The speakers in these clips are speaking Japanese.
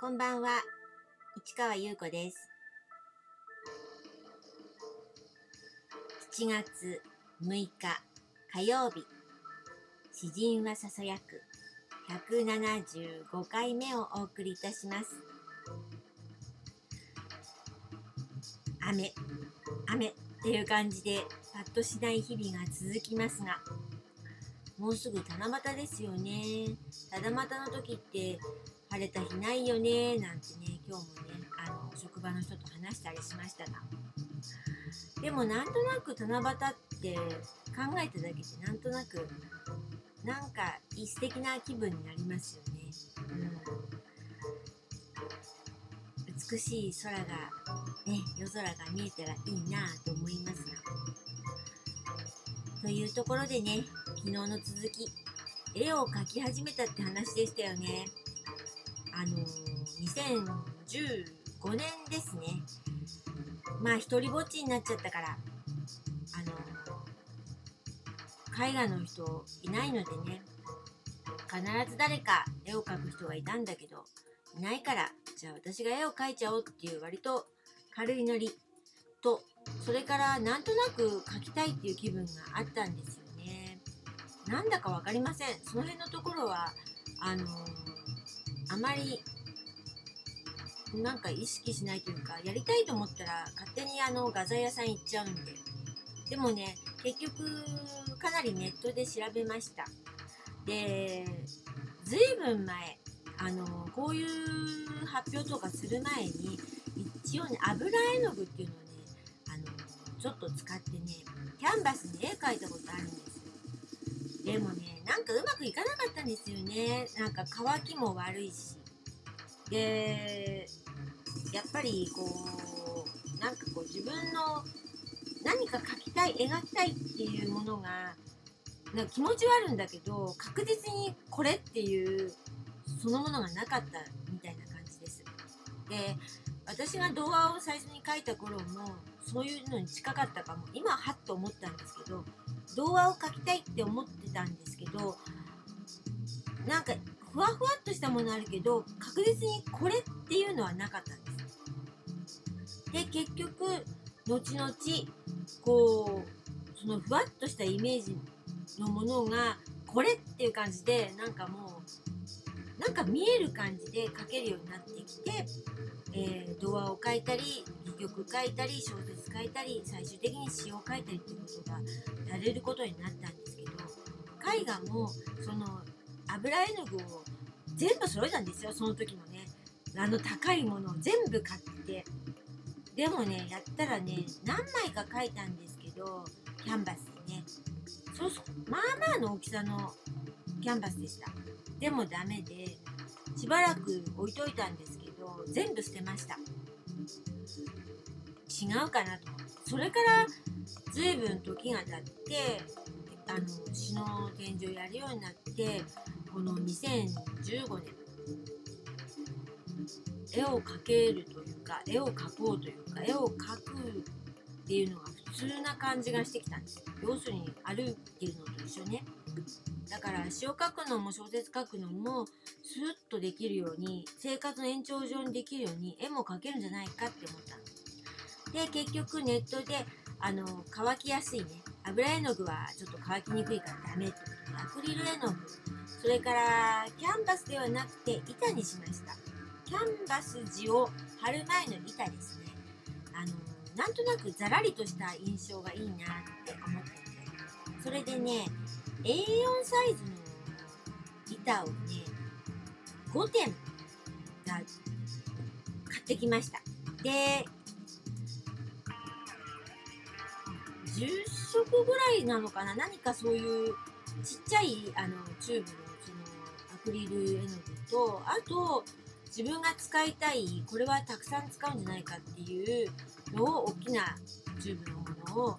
こんばんは、市川優子です。7月6日火曜日、詩人はささやく175回目をお送りいたします。雨、雨っていう感じでパッとしない日々が続きますが、もうすぐ七夕ですよね。七夕の時って晴れた日ないよねなんてね今日もねあの職場の人と話したりしましたが。でもなんとなく七夕って考えただけでなんとなくなんかいい素敵な気分になりますよね、うん、美しい空がね夜空が見えたらいいなと思いますが。というところでね昨日の続き絵を描き始めたって話でしたよね。あの2015年ですね。まあ一人ぼっちになっちゃったからあの絵画の人いないのでね必ず誰か絵を描く人がいたんだけどいないからじゃあ私が絵を描いちゃおうっていう割と軽いノリとそれからなんとなく描きたいっていう気分があったんですよ。なんだか分かりません。その辺のところはあのあまりなんか意識しないというかやりたいと思ったら勝手にあの画材屋さん行っちゃうんで。でもね結局かなりネットで調べました。でずいぶん前あのこういう発表とかする前に一応ね油絵の具っていうのをねあのちょっと使ってねキャンバスに絵描いたことあるんですでもねなんかうまくいかなかったんですよね。なんか乾きも悪いし。でやっぱりこうなんかこう自分の何か描きたい描きたいっていうものがなんか気持ちはあるんだけど確実にこれっていうそのものがなかったみたいな感じです。で私が童話を最初に書いた頃もそういうのに近かったかも。今はっと思ったんですけど童話を描きたいって思ってたんですけどなんかふわふわっとしたものあるけど確実にこれっていうのはなかったんです。で結局後々こうそのふわっとしたイメージのものがこれっていう感じでなんかもうなんか見える感じで書けるようになってきて、えー、童話を書いたり戯曲書いたり小説書いたり最終的に詩を書いたりっていうことがやれることになったんですけど絵画もその油絵の具を全部揃えたんですよその時もね。あの高いものを全部買って。でもねやったらね何枚か描いたんですけどキャンバスでね。そうそう。まあまあの大きさのキャンバスでした。でもダメでしばらく置いといたんですけど全部捨てました。違うかなとそれから随分時が経ってあの詩の展示をやるようになってこの2015年絵を描けるというか絵を描こうというか絵を描くっていうのが普通な感じがしてきたんです。要するに歩いてるのと一緒ね。だから詩を書くのも小説書くのもスーッとできるように生活の延長上にできるように絵も描けるんじゃないかって思った。で結局ネットであの乾きやすいね。油絵の具はちょっと乾きにくいからダメって。ことでアクリル絵の具。それからキャンバスではなくて板にしました。キャンバス地を貼る前の板ですね。あのなんとなくざらりとした印象がいいなって思ってて。それでね A4 サイズの板をね5点が買ってきました。で10色ぐらいなのかな何かそういうちっちゃいあのチューブのそのアクリル絵の具とあと自分が使いたいこれはたくさん使うんじゃないかっていうのを大きなチューブのものを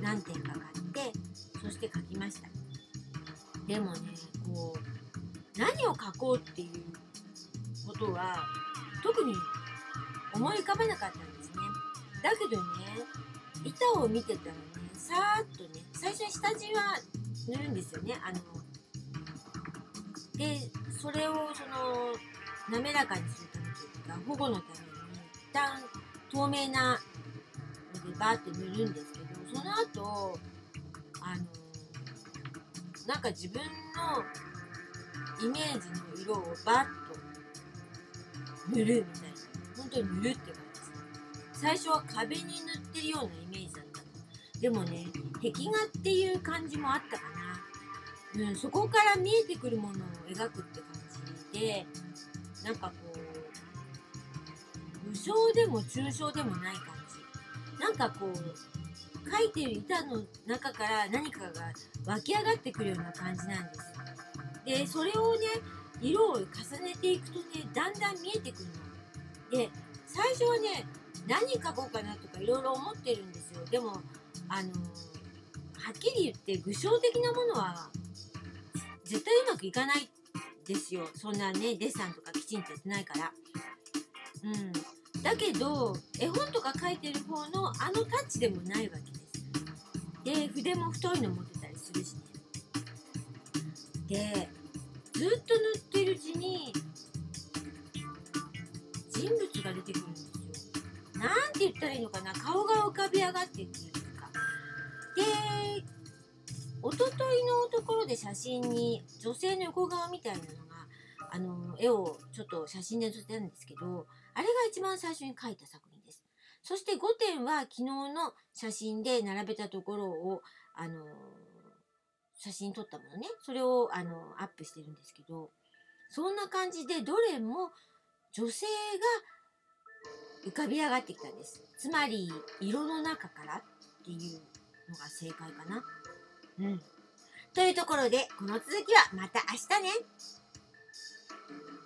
何点か買ってそして書きました。でもねこう何を書こうっていうことは特に思い浮かばなかったんですね。だけどね板を見てたらね。さーっとね最初に下地は塗るんですよね。あのでそれをその滑らかにするためというか保護のために一旦透明なのでバーって塗るんですけどその後あのなんか自分のイメージの色をバッと塗るみたいな本当に塗るって感じです。最初は壁に塗ってるようなイメージだでもね壁画っていう感じもあったかな、うん、そこから見えてくるものを描くって感じでなんかこう無償でも抽象でもない感じ。なんかこう描いてる板の中から何かが湧き上がってくるような感じなんです。でそれをね色を重ねていくとねだんだん見えてくるの。で最初はね何描こうかなとかいろいろ思ってるんですよ。でもあのはっきり言って具象的なものは絶対うまくいかないですよ。そんなねデッサンとかきちんとやってないから。うん。だけど絵本とか描いてる方のあのタッチでもないわけです。で筆も太いの持ってたりするしね。でずっと塗ってるうちに人物が出てくるんですよ。なんて言ったらいいのかな。顔が浮かび上がってくる。でおとといのところで写真に女性の横顔みたいなのがあの絵をちょっと写真で撮ってたんですけどあれが一番最初に描いた作品です。そして5点は昨日の写真で並べたところをあの写真撮ったものね。それをあのアップしてるんですけどそんな感じでどれも女性が浮かび上がってきたんです。つまり色の中からっていうのが正解かな。うん。というところでこの続きはまた明日ね。